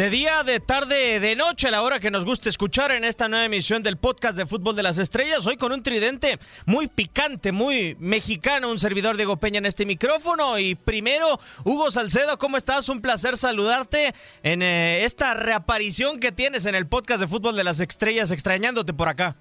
De día, de tarde, de noche, a la hora que nos guste escuchar en esta nueva emisión del podcast de Fútbol de las Estrellas. Hoy con un tridente muy picante, muy mexicano, un servidor Diego Peña en este micrófono. Y primero, Hugo Salcedo, ¿cómo estás? Un placer saludarte en eh, esta reaparición que tienes en el podcast de Fútbol de las Estrellas, extrañándote por acá.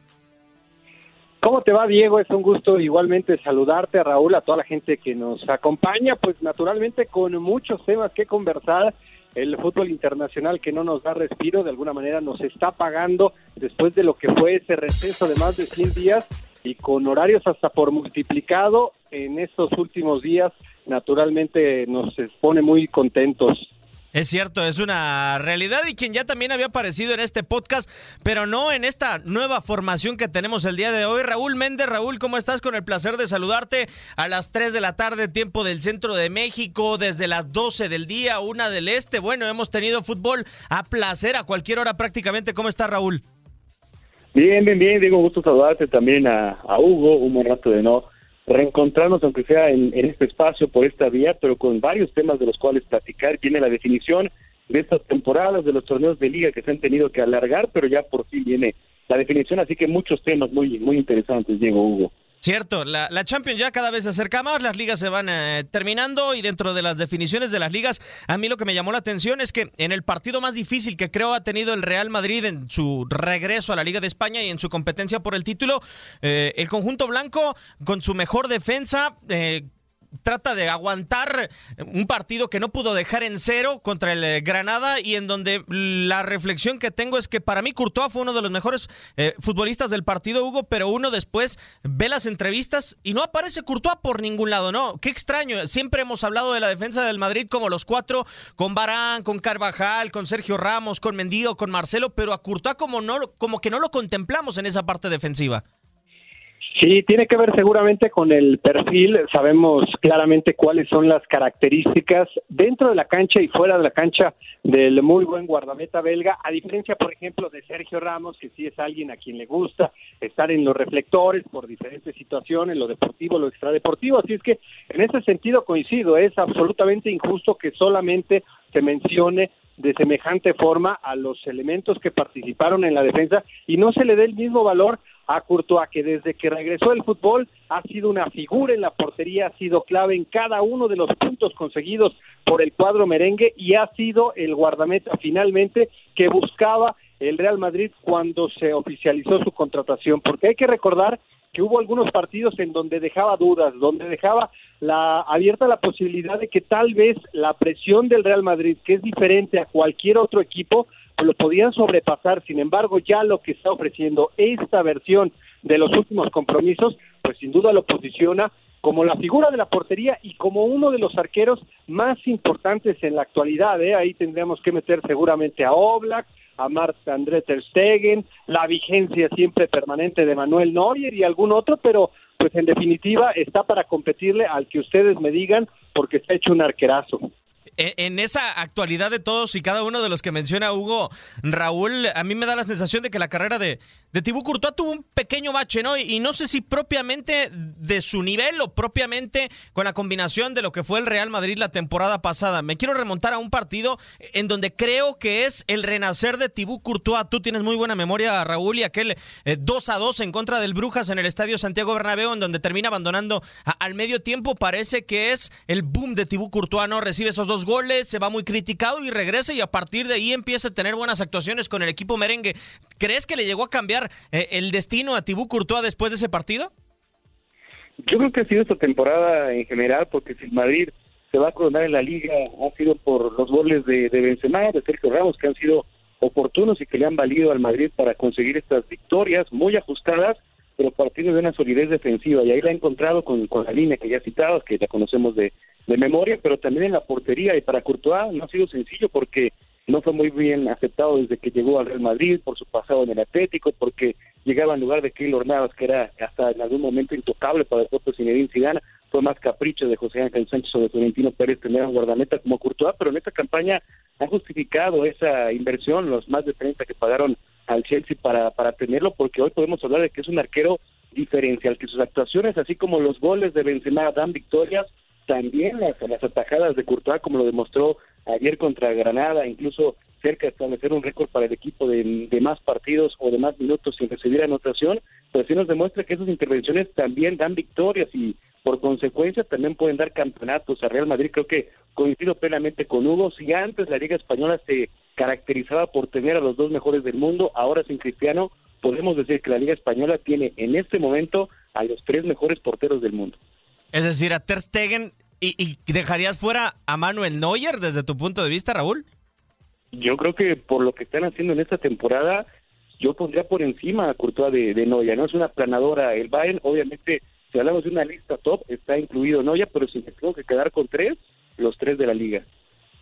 ¿Cómo te va, Diego? Es un gusto igualmente saludarte, Raúl, a toda la gente que nos acompaña, pues naturalmente con muchos temas que conversar el fútbol internacional que no nos da respiro, de alguna manera nos está pagando después de lo que fue ese receso de más de 100 días y con horarios hasta por multiplicado en estos últimos días, naturalmente nos pone muy contentos. Es cierto, es una realidad y quien ya también había aparecido en este podcast, pero no en esta nueva formación que tenemos el día de hoy. Raúl Méndez, Raúl, ¿cómo estás? Con el placer de saludarte a las 3 de la tarde, tiempo del centro de México, desde las 12 del día, una del este. Bueno, hemos tenido fútbol a placer a cualquier hora prácticamente. ¿Cómo está Raúl? Bien, bien, bien, Diego, gusto saludarte también a, a Hugo, un buen rato de no reencontrarnos, aunque sea en, este espacio, por esta vía, pero con varios temas de los cuales platicar. Viene la definición de estas temporadas, de los torneos de liga que se han tenido que alargar, pero ya por fin viene la definición, así que muchos temas muy, muy interesantes, Diego Hugo. Cierto, la, la, Champions ya cada vez se acerca más, las ligas se van eh, terminando y dentro de las definiciones de las ligas, a mí lo que me llamó la atención es que en el partido más difícil que creo ha tenido el Real Madrid en su regreso a la Liga de España y en su competencia por el título, eh, el conjunto blanco con su mejor defensa, eh, trata de aguantar un partido que no pudo dejar en cero contra el eh, Granada y en donde la reflexión que tengo es que para mí Courtois fue uno de los mejores eh, futbolistas del partido, Hugo, pero uno después ve las entrevistas y no aparece Courtois por ningún lado, ¿no? Qué extraño. Siempre hemos hablado de la defensa del Madrid como los cuatro, con Barán, con Carvajal, con Sergio Ramos, con Mendío, con Marcelo, pero a Courtois como, no, como que no lo contemplamos en esa parte defensiva. Sí, tiene que ver seguramente con el perfil. Sabemos claramente cuáles son las características dentro de la cancha y fuera de la cancha del muy buen guardameta belga, a diferencia, por ejemplo, de Sergio Ramos, que sí es alguien a quien le gusta estar en los reflectores por diferentes situaciones, lo deportivo, lo extradeportivo. Así es que en ese sentido coincido, es absolutamente injusto que solamente se mencione de semejante forma a los elementos que participaron en la defensa y no se le dé el mismo valor a Courtois, que desde que regresó el fútbol ha sido una figura en la portería, ha sido clave en cada uno de los puntos conseguidos por el cuadro merengue y ha sido el guardameta finalmente que buscaba el Real Madrid cuando se oficializó su contratación, porque hay que recordar que hubo algunos partidos en donde dejaba dudas, donde dejaba la abierta la posibilidad de que tal vez la presión del Real Madrid, que es diferente a cualquier otro equipo, lo podían sobrepasar. Sin embargo, ya lo que está ofreciendo esta versión de los últimos compromisos, pues sin duda lo posiciona como la figura de la portería y como uno de los arqueros más importantes en la actualidad. ¿eh? Ahí tendríamos que meter seguramente a Oblak, a Marta André Ter Stegen, la vigencia siempre permanente de Manuel Neuer y algún otro, pero pues en definitiva está para competirle al que ustedes me digan porque está hecho un arquerazo en esa actualidad de todos y cada uno de los que menciona Hugo, Raúl, a mí me da la sensación de que la carrera de, de Tibú Courtois tuvo un pequeño bache, ¿no? Y, no sé si propiamente de su nivel o propiamente con la combinación de lo que fue el Real Madrid la temporada pasada. Me quiero remontar a un partido en donde creo que es el renacer de Tibú Courtois. Tú tienes muy buena memoria, Raúl, y aquel 2 eh, a 2 en contra del Brujas en el Estadio Santiago Bernabéu, en donde termina abandonando al medio tiempo. Parece que es el boom de Tibú Courtois, ¿no? Recibe esos dos goles, se va muy criticado y regresa y a partir de ahí empieza a tener buenas actuaciones con el equipo merengue. ¿Crees que le llegó a cambiar eh, el destino a Tibú Courtois después de ese partido? Yo creo que ha sido esta temporada en general, porque si el Madrid se va a coronar en la liga, ha sido por los goles de, de Benzema, de Sergio Ramos, que han sido oportunos y que le han valido al Madrid para conseguir estas victorias muy ajustadas, pero partidos de una solidez defensiva. Y ahí la ha encontrado con, con la línea que ya citabas, que ya conocemos de, de memoria, pero también en la portería. Y para Courtois no ha sido sencillo porque no fue muy bien aceptado desde que llegó al Real Madrid por su pasado en el Atlético, porque llegaba en lugar de Keylor Navas, que era hasta en algún momento intocable para el propio Zinedine Zidane, fue más capricho de José Ángel Sánchez o de Florentino Pérez tener un guardameta como Courtois, pero en esta campaña ha justificado esa inversión, los más de 30 que pagaron al Chelsea para, para tenerlo, porque hoy podemos hablar de que es un arquero diferencial, que sus actuaciones, así como los goles de Benzema dan victorias, también las, las atajadas de Courtois, como lo demostró ayer contra Granada, incluso cerca de establecer un récord para el equipo de, más partidos o de más minutos sin recibir anotación, pues sí nos demuestra que esas intervenciones también dan victorias y por consecuencia también pueden dar campeonatos a Real Madrid. Creo que coincido plenamente con Hugo, si antes la Liga Española se caracterizaba por tener a los dos mejores del mundo, ahora sin Cristiano, podemos decir que la Liga Española tiene en este momento a los tres mejores porteros del mundo. Es decir, a Ter Stegen ¿Y, ¿Y, dejarías fuera a Manuel Neuer desde tu punto de vista, Raúl? Yo creo que por lo que están haciendo en esta temporada, yo pondría por encima a Courtois de, de Neuer. No es una planadora. El Bayern, obviamente, si hablamos de una lista top, está incluido Neuer, pero si me tengo que quedar con tres, los tres de la liga.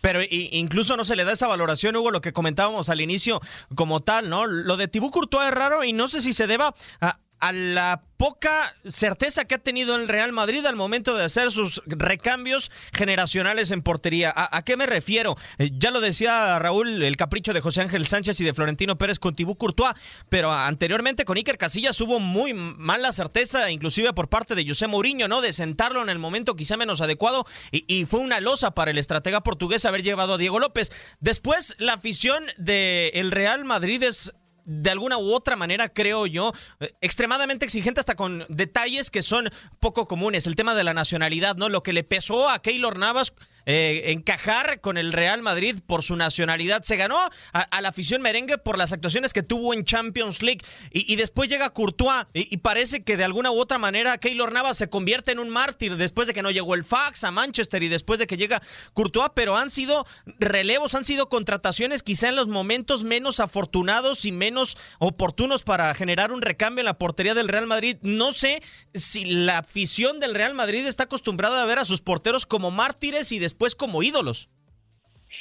Pero incluso no se le da esa valoración, Hugo, lo que comentábamos al inicio como tal, ¿no? Lo de Tibú Courtois es raro y no sé si se deba a, a la poca certeza que ha tenido el Real Madrid al momento de hacer sus recambios generacionales en portería. ¿A, qué me refiero? Eh, ya lo decía Raúl, el capricho de José Ángel Sánchez y de Florentino Pérez con Tibú Courtois, pero anteriormente con Iker Casillas hubo muy mala certeza, inclusive por parte de José Mourinho, ¿no? De sentarlo en el momento quizá menos adecuado y, fue una losa para el estratega portugués haber llevado a Diego López. Después, la afición del el Real Madrid es de alguna u otra manera, creo yo, extremadamente exigente hasta con detalles que son poco comunes. El tema de la nacionalidad, ¿no? Lo que le pesó a Keylor Navas eh, encajar con el Real Madrid por su nacionalidad. Se ganó a, la afición merengue por las actuaciones que tuvo en Champions League. Y, y después llega Courtois. Y, y, parece que de alguna u otra manera Keylor Navas se convierte en un mártir después de que no llegó el fax a Manchester y después de que llega Courtois. Pero han sido relevos, han sido contrataciones quizá en los momentos menos afortunados y menos oportunos para generar un recambio en la portería del Real Madrid. No sé si la afición del Real Madrid está acostumbrada a ver a sus porteros como mártires y después como ídolos.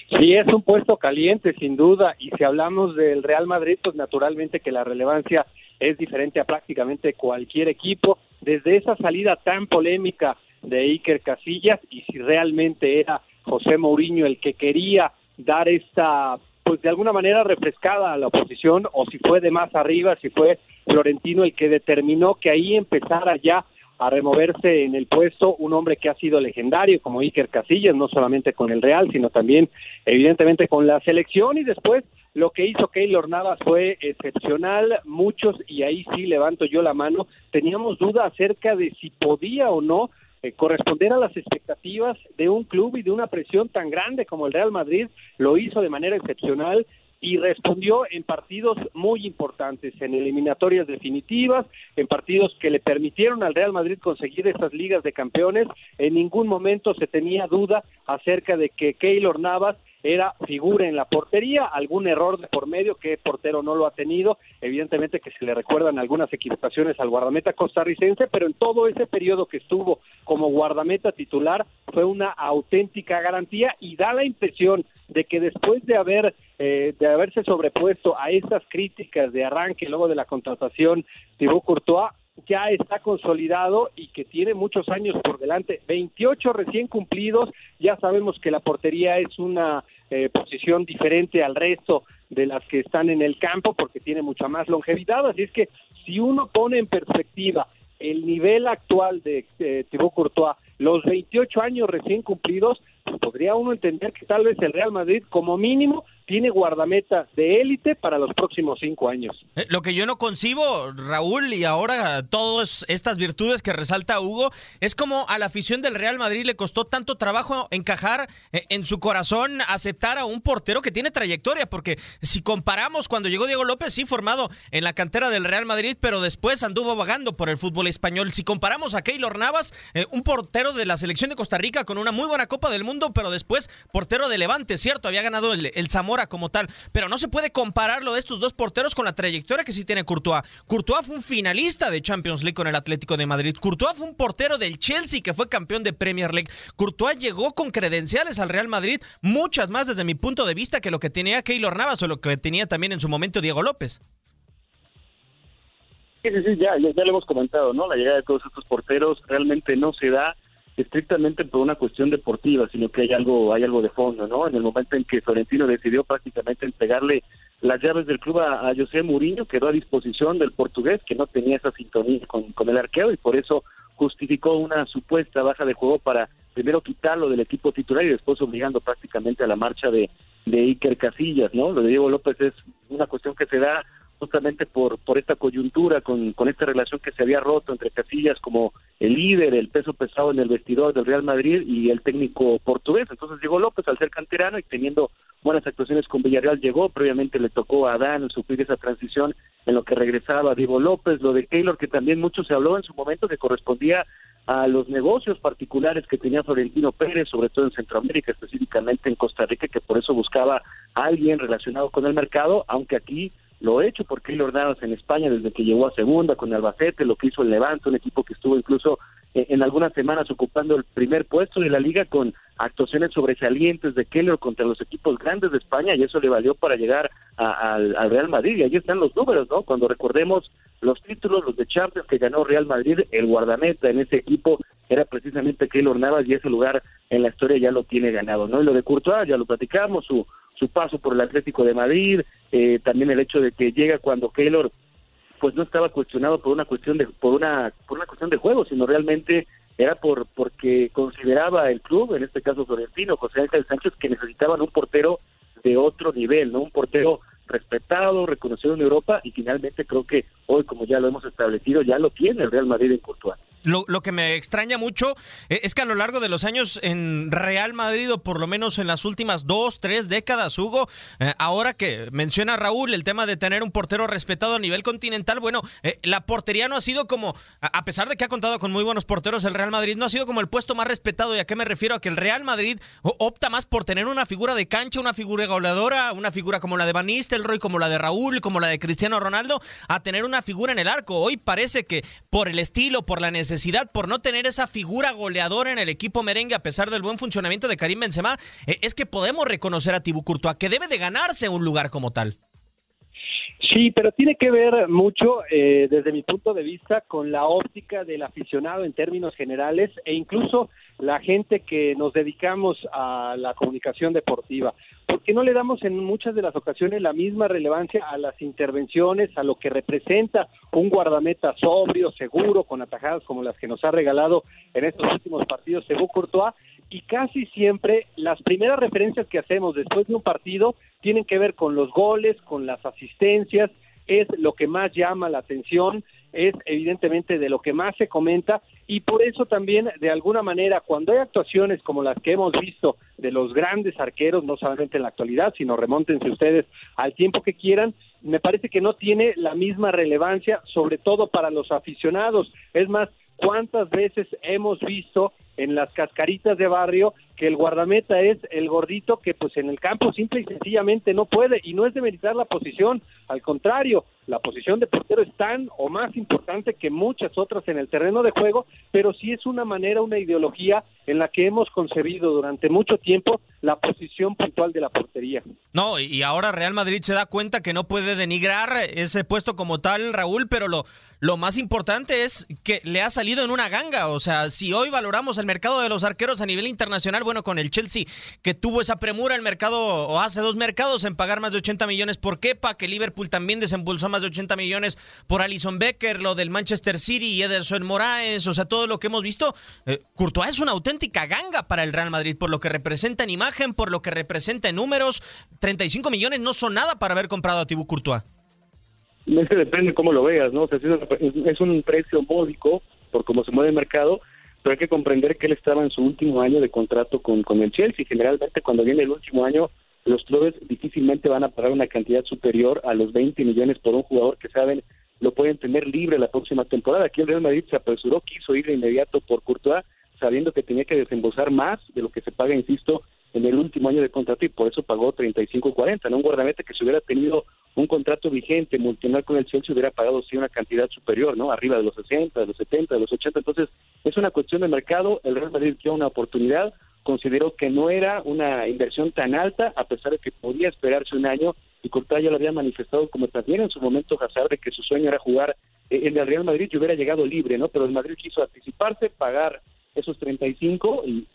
Sí, es un puesto caliente, sin duda, y si hablamos del Real Madrid, pues naturalmente que la relevancia es diferente a prácticamente cualquier equipo, desde esa salida tan polémica de Iker Casillas, y si realmente era José Mourinho el que quería dar esta, pues de alguna manera refrescada a la oposición, o si fue de más arriba, si fue Florentino el que determinó que ahí empezara ya a removerse en el puesto un hombre que ha sido legendario como Iker Casillas, no solamente con el Real, sino también evidentemente con la selección. Y después lo que hizo Keylor Navas fue excepcional, muchos, y ahí sí levanto yo la mano, teníamos duda acerca de si podía o no eh, corresponder a las expectativas de un club y de una presión tan grande como el Real Madrid, lo hizo de manera excepcional y respondió en partidos muy importantes, en eliminatorias definitivas, en partidos que le permitieron al Real Madrid conseguir esas ligas de campeones. En ningún momento se tenía duda acerca de que Keylor Navas era figura en la portería, algún error de por medio que portero no lo ha tenido, evidentemente que se le recuerdan algunas equivocaciones al guardameta costarricense, pero en todo ese periodo que estuvo como guardameta titular fue una auténtica garantía y da la impresión de que después de haber eh, de haberse sobrepuesto a esas críticas de arranque luego de la contratación Thibaut Courtois ya está consolidado y que tiene muchos años por delante, 28 recién cumplidos, ya sabemos que la portería es una eh, posición diferente al resto de las que están en el campo porque tiene mucha más longevidad, así es que si uno pone en perspectiva el nivel actual de eh, Thibaut Courtois, los 28 años recién cumplidos, podría uno entender que tal vez el Real Madrid como mínimo tiene guardametas de élite para los próximos cinco años. Eh, lo que yo no concibo, Raúl, y ahora todas estas virtudes que resalta Hugo, es como a la afición del Real Madrid le costó tanto trabajo encajar eh, en su corazón, aceptar a un portero que tiene trayectoria, porque si comparamos cuando llegó Diego López, sí formado en la cantera del Real Madrid, pero después anduvo vagando por el fútbol español. Si comparamos a Keylor Navas, eh, un portero de la selección de Costa Rica con una muy buena Copa del Mundo, pero después portero de Levante, cierto, había ganado el, Zamora como tal, pero no se puede comparar lo de estos dos porteros con la trayectoria que sí tiene Courtois. Courtois fue un finalista de Champions League con el Atlético de Madrid. Courtois fue un portero del Chelsea que fue campeón de Premier League. Courtois llegó con credenciales al Real Madrid, muchas más desde mi punto de vista que lo que tenía Keylor Navas o lo que tenía también en su momento Diego López. Sí, sí, sí, ya, ya, lo hemos comentado, ¿no? La llegada de todos estos porteros realmente no se da estrictamente por una cuestión deportiva, sino que hay algo, hay algo de fondo, ¿no? En el momento en que Florentino decidió prácticamente entregarle las llaves del club a, José Mourinho, quedó a disposición del portugués, que no tenía esa sintonía con, con el arqueo y por eso justificó una supuesta baja de juego para primero quitarlo del equipo titular y después obligando prácticamente a la marcha de, de Iker Casillas, ¿no? Lo de Diego López es una cuestión que se da justamente por, por esta coyuntura, con, con esta relación que se había roto entre Casillas como el líder, el peso pesado en el vestidor del Real Madrid y el técnico portugués. Entonces llegó López al ser canterano y teniendo buenas actuaciones con Villarreal llegó, previamente le tocó a Adán sufrir esa transición en lo que regresaba Diego López, lo de Taylor que también mucho se habló en su momento que correspondía a los negocios particulares que tenía Florentino Pérez, sobre todo en Centroamérica, específicamente en Costa Rica, que por eso buscaba a alguien relacionado con el mercado, aunque aquí lo he hecho por Keylor Navas en España desde que llegó a segunda con Albacete, lo que hizo el Levante, un equipo que estuvo incluso en algunas semanas ocupando el primer puesto de la liga con actuaciones sobresalientes de Keylor contra los equipos grandes de España y eso le valió para llegar al, Real Madrid y ahí están los números, ¿no? Cuando recordemos los títulos, los de Champions que ganó Real Madrid, el guardameta en ese equipo era precisamente Keylor Navas y ese lugar en la historia ya lo tiene ganado, ¿no? Y lo de Courtois ya lo platicamos, su su paso por el Atlético de Madrid, eh, también el hecho de que llega cuando Keylor pues no estaba cuestionado por una cuestión de por una por una cuestión de juego, sino realmente era por porque consideraba el club, en este caso Florentino, José Ángel Sánchez, que necesitaban un portero de otro nivel, no un portero respetado, reconocido en Europa y finalmente creo que hoy, como ya lo hemos establecido, ya lo tiene el Real Madrid en Courtois. Lo, que me extraña mucho eh, es que a lo largo de los años en Real Madrid, o por lo menos en las últimas dos, tres décadas, Hugo, eh, ahora que menciona Raúl el tema de tener un portero respetado a nivel continental, bueno, eh, la portería no ha sido como, a pesar de que ha contado con muy buenos porteros, el Real Madrid no ha sido como el puesto más respetado. ¿Y a qué me refiero? A que el Real Madrid opta más por tener una figura de cancha, una figura goleadora, una figura como la de Van Nistelrooy, como la de Raúl, como la de Cristiano Ronaldo, a tener una figura en el arco. Hoy parece que por el estilo, por la necesidad, por no tener esa figura goleadora en el equipo merengue a pesar del buen funcionamiento de Karim Benzema, eh, es que podemos reconocer a Thibaut Courtois que debe de ganarse un lugar como tal. Sí, pero tiene que ver mucho, eh, desde mi punto de vista, con la óptica del aficionado en términos generales e incluso la gente que nos dedicamos a la comunicación deportiva, porque no le damos en muchas de las ocasiones la misma relevancia a las intervenciones, a lo que representa un guardameta sobrio, seguro, con atajadas como las que nos ha regalado en estos últimos partidos Sebú Courtois, y casi siempre las primeras referencias que hacemos después de un partido tienen que ver con los goles, con las asistencias, es lo que más llama la atención, es evidentemente de lo que más se comenta y por eso también de alguna manera cuando hay actuaciones como las que hemos visto de los grandes arqueros, no solamente en la actualidad, sino remóntense ustedes al tiempo que quieran, me parece que no tiene la misma relevancia, sobre todo para los aficionados. Es más, ¿cuántas veces hemos visto en las cascaritas de barrio que el guardameta es el gordito que pues en el campo simple y sencillamente no puede y no es de meditar la posición, al contrario, la posición de portero es tan o más importante que muchas otras en el terreno de juego, pero sí es una manera, una ideología en la que hemos concebido durante mucho tiempo la posición puntual de la portería. No, y ahora Real Madrid se da cuenta que no puede denigrar ese puesto como tal, Raúl, pero lo, lo más importante es que le ha salido en una ganga. O sea, si hoy valoramos el mercado de los arqueros a nivel internacional, bueno, con el Chelsea, que tuvo esa premura el mercado, o hace dos mercados, en pagar más de 80 millones por Kepa, que Liverpool también desembolsó más de 80 millones por Alison Becker, lo del Manchester City y Ederson Moraes, o sea, todo lo que hemos visto. Eh, Courtois es una auténtica ganga para el Real Madrid, por lo que representa en imagen, por lo que representa en números. 35 millones no son nada para haber comprado a Thibaut Courtois. Es que depende cómo lo veas, ¿no? O sea, es un precio módico por cómo se mueve el mercado, pero hay que comprender que él estaba en su último año de contrato con, con el Chelsea. Generalmente cuando viene el último año, los clubes difícilmente van a pagar una cantidad superior a los 20 millones por un jugador que saben lo pueden tener libre la próxima temporada. Aquí el Real Madrid se apresuró, quiso ir de inmediato por Courtois sabiendo que tenía que desembolsar más de lo que se paga, insisto, en el último año de contrato y por eso pagó 35-40, ¿no? Un guardameta que si hubiera tenido un contrato vigente multinacional con el Chelsea hubiera pagado sí una cantidad superior, ¿no? Arriba de los 60, de los 70, de los 80. Entonces, es una cuestión de mercado. El Real Madrid dio una oportunidad, consideró que no era una inversión tan alta, a pesar de que podía esperarse un año, y Courtois ya lo había manifestado como también en su momento Hazard que su sueño era jugar en el Real Madrid y hubiera llegado libre, ¿no? Pero el Madrid quiso anticiparse, pagar esos 35 y,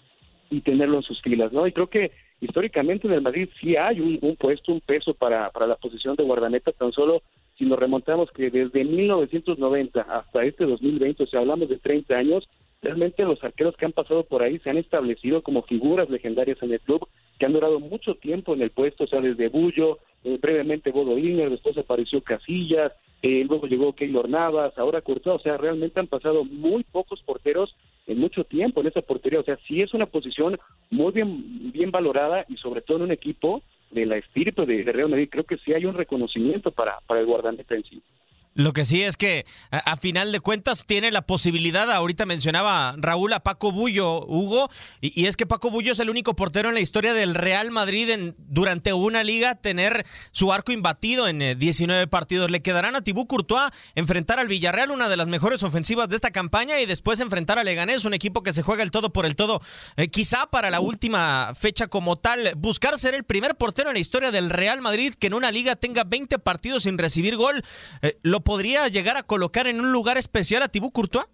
y tenerlo en sus filas, ¿no? Y creo que históricamente en el Madrid sí hay un, puesto, un peso para, para la posición de guardameta, tan solo si nos remontamos que desde 1990 hasta este 2020, o sea, hablamos de 30 años, realmente los arqueros que han pasado por ahí se han establecido como figuras legendarias en el club, que han durado mucho tiempo en el puesto, o sea, desde Bullo, eh, brevemente Bodo Liner, después apareció Casillas, eh, luego llegó Keylor Navas, ahora Courtois, o sea, realmente han pasado muy pocos porteros mucho tiempo en esa portería, o sea, sí es una posición muy bien, bien valorada y sobre todo en un equipo de la espíritu de, de Real Madrid, creo que sí hay un reconocimiento para, para el guardameta en sí. Lo que sí es que a, final de cuentas tiene la posibilidad, ahorita mencionaba Raúl a Paco Bullo, Hugo, y, es que Paco Bullo es el único portero en la historia del Real Madrid en, durante una liga tener su arco imbatido en 19 eh, partidos. Le quedarán a Tibú Courtois enfrentar al Villarreal, una de las mejores ofensivas de esta campaña, y después enfrentar a Leganés, un equipo que se juega el todo por el todo. Eh, quizá para la última fecha como tal, buscar ser el primer portero en la historia del Real Madrid que en una liga tenga 20 partidos sin recibir gol. Eh, podría llegar a colocar en un lugar especial a Tibú Courtois?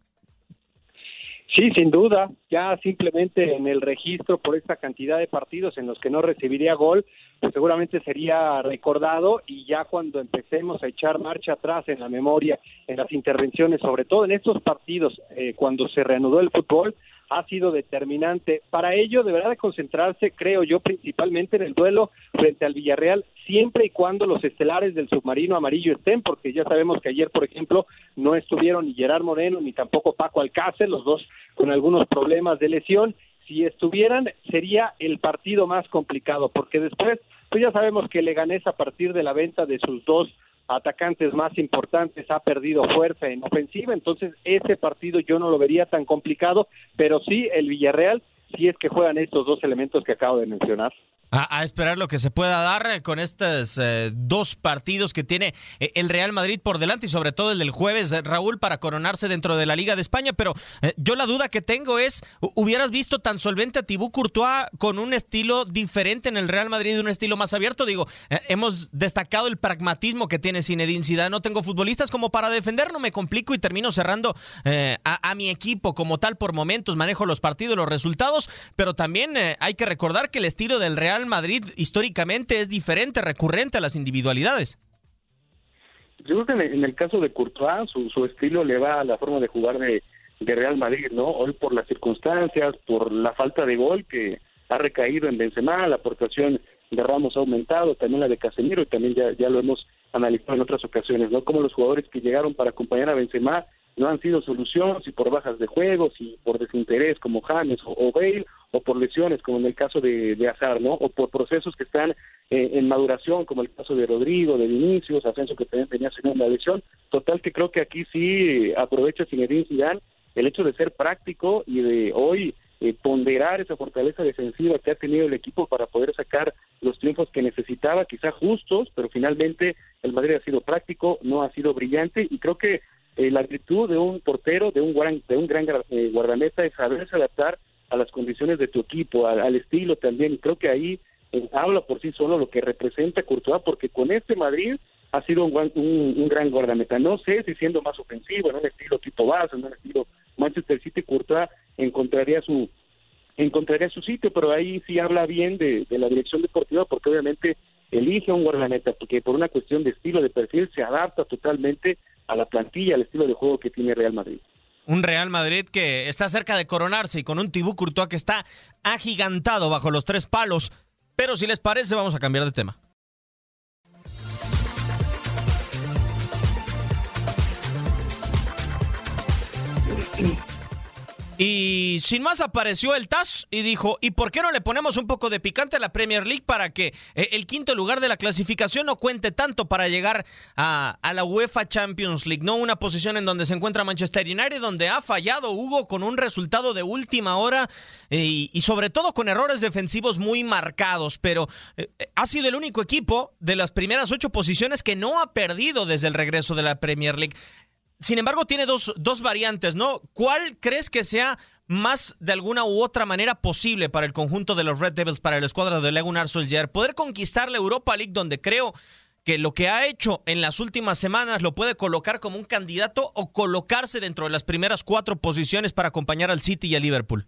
Sí, sin duda, ya simplemente en el registro por esta cantidad de partidos en los que no recibiría gol, pues seguramente sería recordado y ya cuando empecemos a echar marcha atrás en la memoria, en las intervenciones, sobre todo en estos partidos, eh, cuando se reanudó el fútbol, ha sido determinante. Para ello deberá de concentrarse, creo yo, principalmente en el duelo frente al Villarreal, siempre y cuando los estelares del submarino amarillo estén, porque ya sabemos que ayer, por ejemplo, no estuvieron ni Gerard Moreno ni tampoco Paco Alcácer, los dos con algunos problemas de lesión. Si estuvieran, sería el partido más complicado, porque después, pues ya sabemos que Leganés a partir de la venta de sus dos atacantes más importantes, ha perdido fuerza en ofensiva, entonces ese partido yo no lo vería tan complicado, pero sí el Villarreal, si es que juegan estos dos elementos que acabo de mencionar. A, esperar lo que se pueda dar con estos eh, dos partidos que tiene eh, el Real Madrid por delante y sobre todo el del jueves, eh, Raúl, para coronarse dentro de la Liga de España. Pero yo la duda que tengo es, ¿hubieras visto tan solvente a Tibú Courtois con un estilo diferente en el Real Madrid, un estilo más abierto? Digo, hemos destacado el pragmatismo que tiene Zinedine Zidane. No tengo futbolistas como para defender, no me complico y termino cerrando a, a, mi equipo como tal por momentos, manejo los partidos, los resultados, pero también hay que recordar que el estilo del Real Madrid históricamente es diferente, recurrente a las individualidades. Yo creo que en el caso de Courtois, su, estilo le va a la forma de jugar de, Real Madrid, ¿no? Hoy por las circunstancias, por la falta de gol que ha recaído en Benzema, la aportación de Ramos ha aumentado, también la de Casemiro, y también ya, ya lo hemos analizado en otras ocasiones, ¿no? Como los jugadores que llegaron para acompañar a Benzema no han sido solución, si por bajas de juego, si por desinterés como James o, Bale, o por lesiones como en el caso de, de Azar, ¿no? O por procesos que están eh, en maduración como el caso de Rodrigo, de Vinicius, Ascenso que también tenía segunda lesión. Total que creo que aquí sí aprovecha Zinedine Zidane el hecho de ser práctico y de hoy eh, ponderar esa fortaleza defensiva que ha tenido el equipo para poder sacar los triunfos que necesitaba, quizá justos, pero finalmente el Madrid ha sido práctico, no ha sido brillante y creo que eh, la actitud de un portero, de un gran, de un gran eh, guardameta es saberse adaptar a las condiciones de tu equipo, al, estilo también. Creo que ahí eh, habla por sí solo lo que representa Courtois, porque con este Madrid ha sido un, un, gran guardameta. No sé si siendo más ofensivo, en un estilo tipo base, en un estilo Manchester City, Courtois encontraría su encontraría su sitio, pero ahí sí habla bien de, de la dirección deportiva, porque obviamente elige a un guardameta, porque por una cuestión de estilo, de perfil, se adapta totalmente a la plantilla, al estilo de juego que tiene Real Madrid. Un Real Madrid que está cerca de coronarse y con un Tibú Courtois que está agigantado bajo los tres palos. Pero si les parece, vamos a cambiar de tema. Y sin más apareció el TAS y dijo, ¿y por qué no le ponemos un poco de picante a la Premier League para que eh, el quinto lugar de la clasificación no cuente tanto para llegar a, la UEFA Champions League? No una posición en donde se encuentra Manchester United, donde ha fallado Hugo con un resultado de última hora eh, y, sobre todo con errores defensivos muy marcados, pero eh, ha sido el único equipo de las primeras ocho posiciones que no ha perdido desde el regreso de la Premier League. Sin embargo, tiene dos, dos variantes, ¿no? ¿Cuál crees que sea más de alguna u otra manera posible para el conjunto de los Red Devils, para el escuadra de Legunar Soldier? Poder conquistar la Europa League, donde creo que lo que ha hecho en las últimas semanas lo puede colocar como un candidato o colocarse dentro de las primeras cuatro posiciones para acompañar al City y al Liverpool.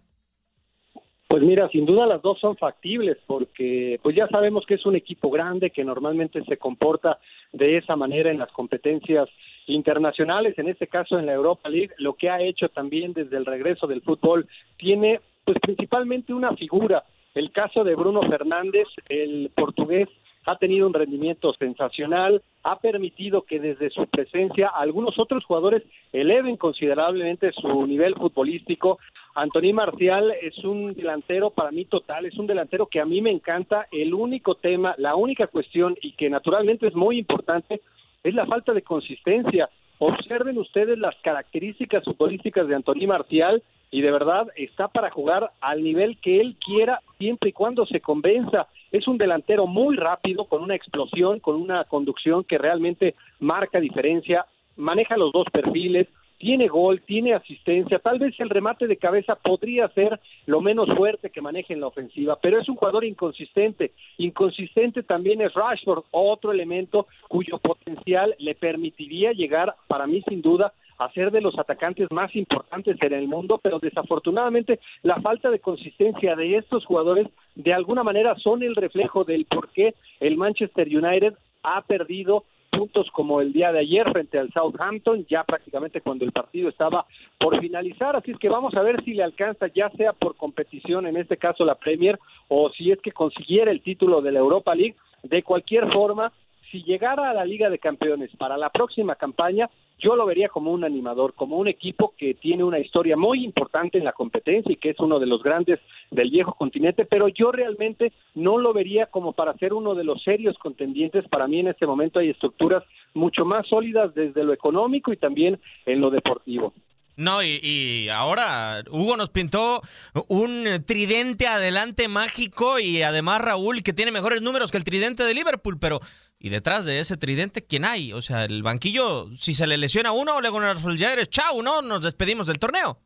Pues mira, sin duda las dos son factibles porque pues ya sabemos que es un equipo grande que normalmente se comporta de esa manera en las competencias internacionales, en este caso en la Europa League, lo que ha hecho también desde el regreso del fútbol tiene pues principalmente una figura, el caso de Bruno Fernández, el portugués ha tenido un rendimiento sensacional, ha permitido que desde su presencia algunos otros jugadores eleven considerablemente su nivel futbolístico. Anthony Marcial es un delantero para mí total, es un delantero que a mí me encanta. El único tema, la única cuestión y que naturalmente es muy importante es la falta de consistencia. Observen ustedes las características futbolísticas de Anthony Marcial y de verdad está para jugar al nivel que él quiera siempre y cuando se convenza. Es un delantero muy rápido, con una explosión, con una conducción que realmente marca diferencia, maneja los dos perfiles, tiene gol, tiene asistencia, tal vez el remate de cabeza podría ser lo menos fuerte que maneje en la ofensiva, pero es un jugador inconsistente. Inconsistente también es Rashford, otro elemento cuyo potencial le permitiría llegar, para mí sin duda, a ser de los atacantes más importantes en el mundo, pero desafortunadamente la falta de consistencia de estos jugadores de alguna manera son el reflejo del por qué el Manchester United ha perdido puntos como el día de ayer frente al Southampton, ya prácticamente cuando el partido estaba por finalizar, así es que vamos a ver si le alcanza ya sea por competición, en este caso la Premier, o si es que consiguiera el título de la Europa League, de cualquier forma, si llegara a la Liga de Campeones para la próxima campaña, yo lo vería como un animador, como un equipo que tiene una historia muy importante en la competencia y que es uno de los grandes del viejo continente, pero yo realmente no lo vería como para ser uno de los serios contendientes. Para mí en este momento hay estructuras mucho más sólidas desde lo económico y también en lo deportivo. No, y, ahora Hugo nos pintó un tridente adelante mágico y además Raúl que tiene mejores números que el tridente de Liverpool, pero y detrás de ese tridente, ¿quién hay? O sea, el banquillo, si se le lesiona uno, le con eres chau, ¿no? Nos despedimos del torneo.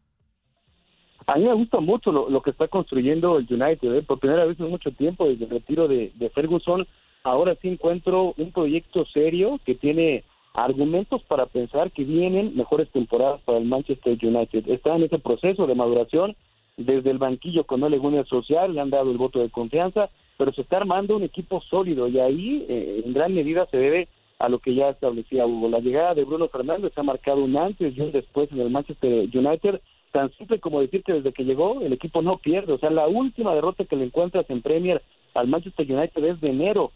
A mí me gusta mucho lo, que está construyendo el United, ¿eh? por primera vez en mucho tiempo desde el retiro de, de Ferguson. Ahora sí encuentro un proyecto serio que tiene argumentos para pensar que vienen mejores temporadas para el Manchester United. Está en ese proceso de maduración desde el banquillo con Ole Gunnar Social, le han dado el voto de confianza, pero se está armando un equipo sólido y ahí eh, en gran medida se debe a lo que ya establecía Hugo. La llegada de Bruno Fernández ha marcado un antes y un después en el Manchester United, tan simple como decir que desde que llegó el equipo no pierde, o sea, la última derrota que le encuentras en Premier al Manchester United es de enero,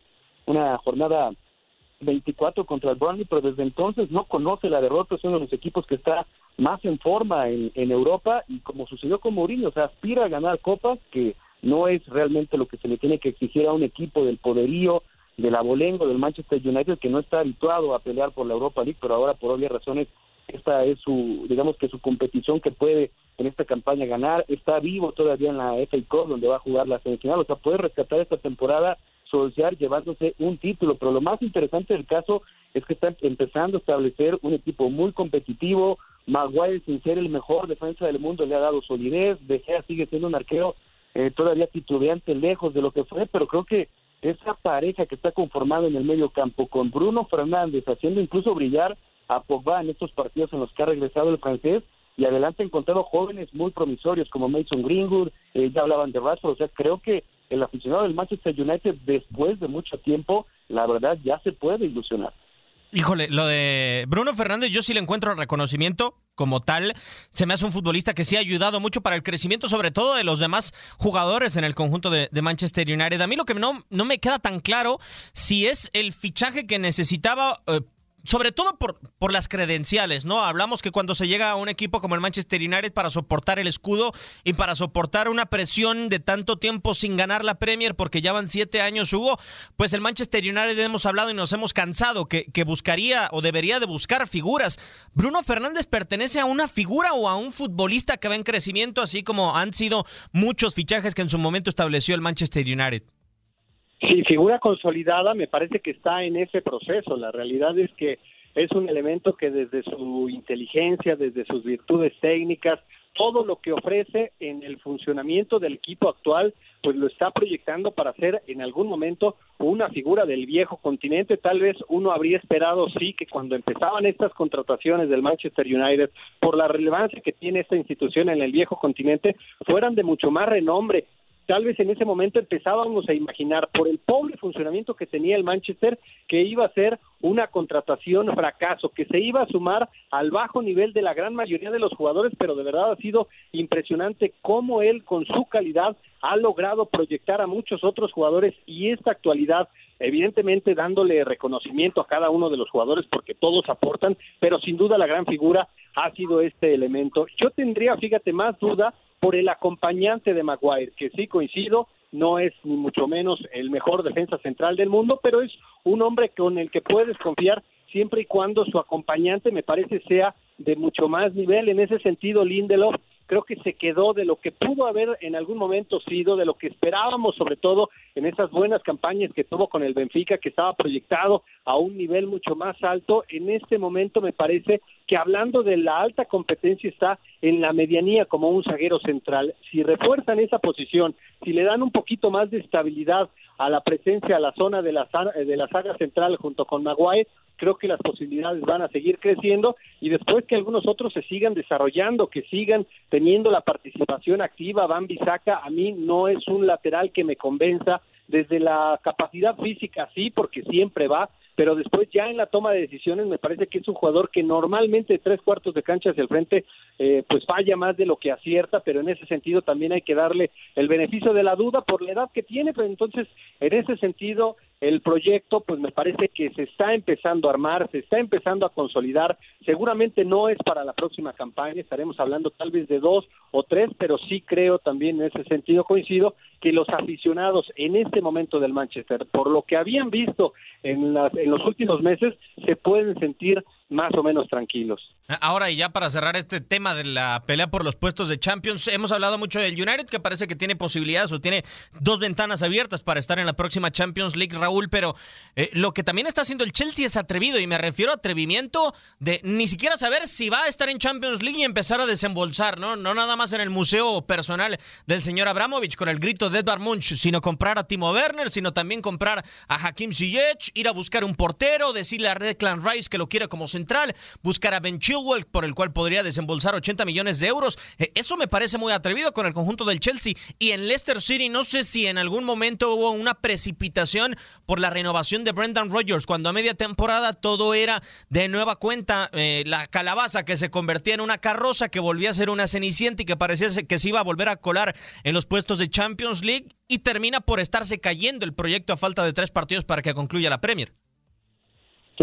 una jornada 24 contra el Burnley, pero desde entonces no conoce la derrota, es uno de los equipos que está más en forma en, en Europa y como sucedió con Mourinho, o sea, aspira a ganar copas que no es realmente lo que se le tiene que exigir a un equipo del poderío, del abolengo del Manchester United que no está habituado a pelear por la Europa League, pero ahora por obvias razones esta es su, digamos que su competición que puede en esta campaña ganar, está vivo todavía en la FA Cup donde va a jugar la semifinal, o sea, puede rescatar esta temporada social llevándose un título, pero lo más interesante del caso es que está empezando a establecer un equipo muy competitivo, Maguire sin ser el mejor defensa del mundo le ha dado solidez, De Gea sigue siendo un arquero eh, todavía titubeante lejos de lo que fue, pero creo que esa pareja que está conformada en el medio campo con Bruno Fernández haciendo incluso brillar a Pogba en estos partidos en los que ha regresado el francés y adelante ha encontrado jóvenes muy promisorios como Mason Greenwood, eh, ya hablaban de Rashford, o sea, creo que el aficionado del Manchester United después de mucho tiempo, la verdad ya se puede ilusionar. Híjole, lo de Bruno Fernández yo sí le encuentro reconocimiento como tal. Se me hace un futbolista que sí ha ayudado mucho para el crecimiento, sobre todo de los demás jugadores en el conjunto de, Manchester United. A mí lo que no, no me queda tan claro si es el fichaje que necesitaba eh, sobre todo por, por las credenciales, ¿no? Hablamos que cuando se llega a un equipo como el Manchester United para soportar el escudo y para soportar una presión de tanto tiempo sin ganar la Premier, porque ya van siete años, Hugo, pues el Manchester United hemos hablado y nos hemos cansado que, que buscaría o debería de buscar figuras. ¿Bruno Fernández pertenece a una figura o a un futbolista que va en crecimiento, así como han sido muchos fichajes que en su momento estableció el Manchester United? Sí, figura consolidada me parece que está en ese proceso. La realidad es que es un elemento que desde su inteligencia, desde sus virtudes técnicas, todo lo que ofrece en el funcionamiento del equipo actual, pues lo está proyectando para ser en algún momento una figura del viejo continente. Tal vez uno habría esperado, sí, que cuando empezaban estas contrataciones del Manchester United, por la relevancia que tiene esta institución en el viejo continente, fueran de mucho más renombre tal vez en ese momento empezábamos a imaginar por el pobre funcionamiento que tenía el Manchester que iba a ser una contratación fracaso, que se iba a sumar al bajo nivel de la gran mayoría de los jugadores, pero de verdad ha sido impresionante cómo él con su calidad ha logrado proyectar a muchos otros jugadores y esta actualidad evidentemente dándole reconocimiento a cada uno de los jugadores porque todos aportan, pero sin duda la gran figura ha sido este elemento. Yo tendría, fíjate, más duda por el acompañante de Maguire, que sí coincido, no es ni mucho menos el mejor defensa central del mundo, pero es un hombre con el que puedes confiar siempre y cuando su acompañante me parece sea de mucho más nivel. En ese sentido, Lindelof creo que se quedó de lo que pudo haber en algún momento sido, de lo que esperábamos, sobre todo en esas buenas campañas que tuvo con el Benfica, que estaba proyectado a un nivel mucho más alto. En este momento me parece que hablando de la alta competencia está en la medianía como un zaguero central. Si refuerzan esa posición, si le dan un poquito más de estabilidad a la presencia a la zona de la, de la saga central junto con Maguire, creo que las posibilidades van a seguir creciendo y después que algunos otros se sigan desarrollando, que sigan teniendo la participación activa, Van Bisaca a mí no es un lateral que me convenza desde la capacidad física sí, porque siempre va, pero después ya en la toma de decisiones me parece que es un jugador que normalmente tres cuartos de cancha hacia el frente eh, pues falla más de lo que acierta, pero en ese sentido también hay que darle el beneficio de la duda por la edad que tiene, pero entonces en ese sentido el proyecto pues me parece que se está empezando a armar, se está empezando a consolidar, seguramente no es para la próxima campaña, estaremos hablando tal vez de dos o tres, pero sí creo también en ese sentido coincido que los aficionados en este momento del Manchester, por lo que habían visto en, las, en los últimos meses, se pueden sentir más o menos tranquilos. Ahora, y ya para cerrar este tema de la pelea por los puestos de Champions, hemos hablado mucho del United, que parece que tiene posibilidades o tiene dos ventanas abiertas para estar en la próxima Champions League, Raúl, pero eh, lo que también está haciendo el Chelsea es atrevido, y me refiero a atrevimiento de ni siquiera saber si va a estar en Champions League y empezar a desembolsar, ¿no? No nada más en el museo personal del señor Abramovich con el grito de Edvard Munch, sino comprar a Timo Werner, sino también comprar a Hakim Ziyech, ir a buscar un portero, decirle a Declan Rice que lo quiere como central, buscar a Ben Por el cual podría desembolsar 80 millones de euros. Eh, eso me parece muy atrevido con el conjunto del Chelsea. Y en Leicester City, no sé si en algún momento hubo una precipitación por la renovación de Brendan Rodgers, cuando a media temporada todo era de nueva cuenta eh, la calabaza que se convertía en una carroza, que volvía a ser una cenicienta y que parecía que se iba a volver a colar en los puestos de Champions League y termina por estarse cayendo el proyecto a falta de tres partidos para que concluya la Premier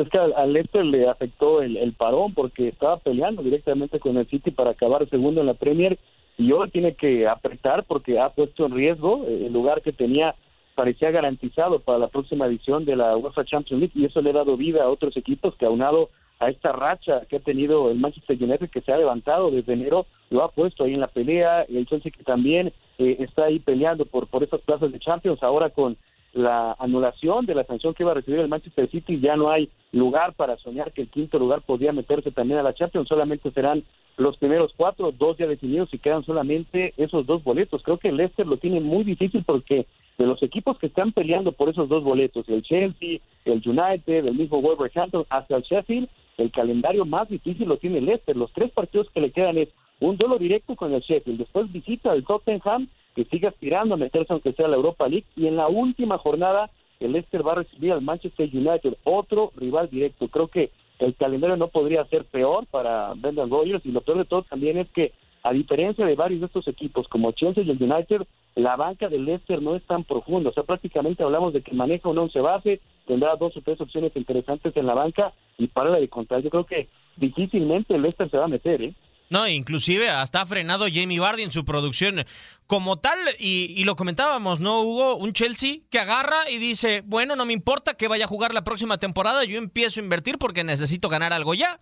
es que al, Leicester le afectó el, parón porque estaba peleando directamente con el City para acabar segundo en la Premier y hoy tiene que apretar porque ha puesto en riesgo el lugar que tenía parecía garantizado para la próxima edición de la UEFA Champions League y eso le ha dado vida a otros equipos que aunado a esta racha que ha tenido el Manchester United que se ha levantado desde enero lo ha puesto ahí en la pelea el Chelsea que también eh, está ahí peleando por por esas plazas de Champions ahora con la anulación de la sanción que iba a recibir el Manchester City, ya no hay lugar para soñar que el quinto lugar podría meterse también a la Champions, solamente serán los primeros cuatro, dos ya definidos y quedan solamente esos dos boletos. Creo que el Leicester lo tiene muy difícil porque de los equipos que están peleando por esos dos boletos, el Chelsea, el United, el mismo Wolverhampton, hasta el Sheffield, el calendario más difícil lo tiene el Leicester. Los tres partidos que le quedan es un duelo directo con el Sheffield, después visita al Tottenham que siga aspirando a meterse aunque sea la Europa League y en la última jornada el Leicester va a recibir al Manchester United, otro rival directo. Creo que el calendario no podría ser peor para Brendan Rodgers y lo peor de todo también es que a diferencia de varios de estos equipos como Chelsea y el United, la banca del Leicester no es tan profunda. O sea, prácticamente hablamos de que maneja un once base, tendrá dos o tres opciones interesantes en la banca y para de contar. Yo creo que difícilmente el Leicester se va a meter, ¿eh? No, inclusive hasta ha frenado Jamie Vardy en su producción como tal, y, y, lo comentábamos, ¿no, Hugo? Un Chelsea que agarra y dice, bueno, no me importa que vaya a jugar la próxima temporada, yo empiezo a invertir porque necesito ganar algo ya.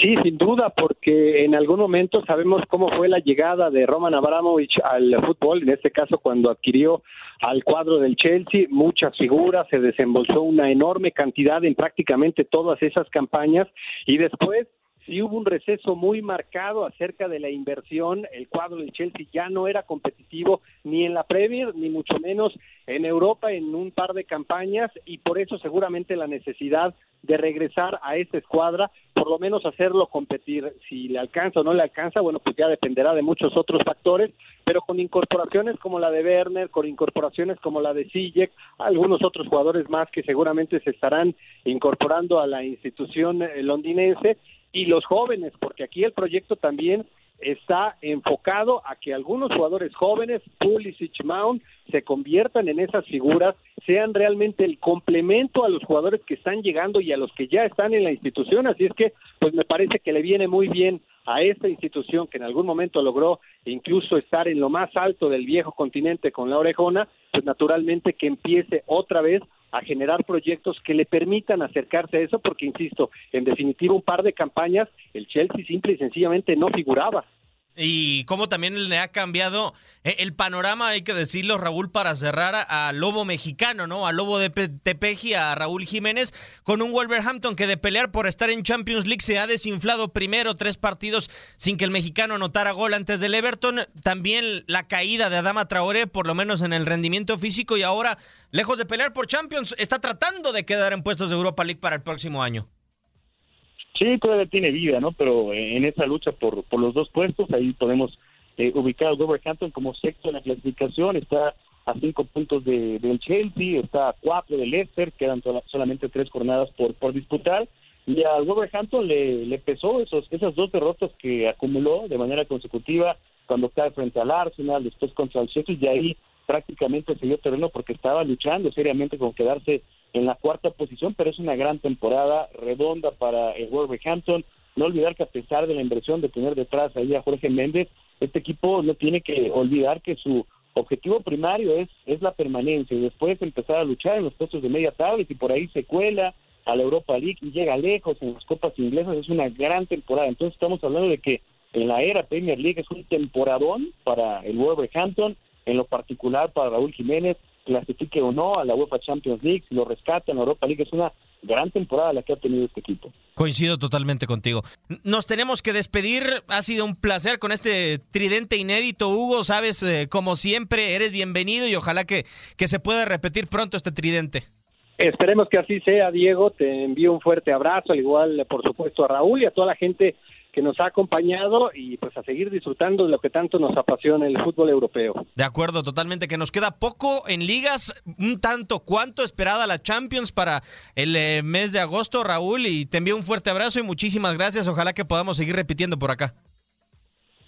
Sí, sin duda, porque en algún momento sabemos cómo fue la llegada de Roman Abramovich al fútbol, en este caso cuando adquirió al cuadro del Chelsea, muchas figuras, se desembolsó una enorme cantidad en prácticamente todas esas campañas y después sí hubo un receso muy marcado acerca de la inversión. El cuadro del Chelsea ya no era competitivo ni en la Premier, ni mucho menos en Europa en un par de campañas y por eso seguramente la necesidad de regresar a esta escuadra, por lo menos hacerlo competir. Si le alcanza o no le alcanza, bueno, pues ya dependerá de muchos otros factores, pero con incorporaciones como la de Werner, con incorporaciones como la de Sijek, algunos otros jugadores más que seguramente se estarán incorporando a la institución eh, londinense y los jóvenes, porque aquí el proyecto también está enfocado a que algunos jugadores jóvenes, Pulisic, Mount, se conviertan en esas figuras, sean realmente el complemento a los jugadores que están llegando y a los que ya están en la institución. Así es que, pues me parece que le viene muy bien a esta institución que en algún momento logró incluso estar en lo más alto del viejo continente con la orejona, pues naturalmente que empiece otra vez a generar proyectos que le permitan acercarse a eso, porque insisto, en definitiva un par de campañas el Chelsea simple y sencillamente no figuraba y cómo también le ha cambiado eh, el panorama, hay que decirlo, Raúl, para cerrar a Lobo mexicano, ¿no? A Lobo de Tepeji, a Raúl Jiménez, con un Wolverhampton que de pelear por estar en Champions League se ha desinflado primero tres partidos sin que el mexicano anotara gol antes del Everton. También la caída de Adama Traoré, por lo menos en el rendimiento físico, y ahora, lejos de pelear por Champions, está tratando de quedar en puestos de Europa League para el próximo año. Sí, todavía tiene vida, ¿no? Pero en esa lucha por, por los dos puestos, ahí podemos eh, ubicar al Wolverhampton como sexto en la clasificación, está a cinco puntos de, del Chelsea, está a cuatro del Leicester, quedan solamente tres jornadas por, por disputar, y al Wolverhampton le, le pesó esos, esas dos derrotas que acumuló de manera consecutiva cuando cae frente al Arsenal, después contra el Chelsea, y ahí prácticamente se dio terreno porque estaba luchando seriamente con quedarse en la cuarta posición, pero es una gran temporada redonda para el Wolverhampton. No olvidar que a pesar de la inversión de tener detrás ahí a Jorge Méndez, este equipo no tiene que olvidar que su objetivo primario es, es la permanencia y después empezar a luchar en los puestos de media tabla y por ahí se cuela a la Europa League y llega lejos en las copas inglesas, es una gran temporada. Entonces estamos hablando de que en la era Premier League es un temporadón para el Wolverhampton, en lo particular para Raúl Jiménez, clasifique o no a la UEFA Champions League, si lo rescata en Europa League, es una gran temporada la que ha tenido este equipo. Coincido totalmente contigo. Nos tenemos que despedir. Ha sido un placer con este tridente inédito, Hugo. Sabes, eh, como siempre, eres bienvenido y ojalá que, que se pueda repetir pronto este tridente. Esperemos que así sea, Diego. Te envío un fuerte abrazo, al igual, por supuesto, a Raúl y a toda la gente que nos ha acompañado y pues a seguir disfrutando de lo que tanto nos apasiona el fútbol europeo. De acuerdo, totalmente, que nos queda poco en ligas, un tanto cuanto esperada la Champions para el eh, mes de agosto, Raúl, y te envío un fuerte abrazo y muchísimas gracias, ojalá que podamos seguir repitiendo por acá.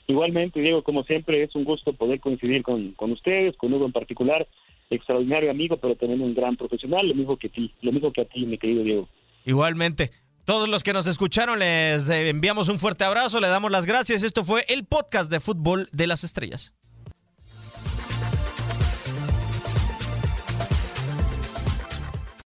Igualmente, Diego, como siempre, es un gusto poder coincidir con, con ustedes, con Hugo en particular, extraordinario amigo, pero también un gran profesional, lo mismo que a ti, lo mismo que a ti, mi querido Diego. Igualmente. Todos los que nos escucharon les eh, enviamos un fuerte abrazo, le damos las gracias. Esto fue el podcast de fútbol de las estrellas.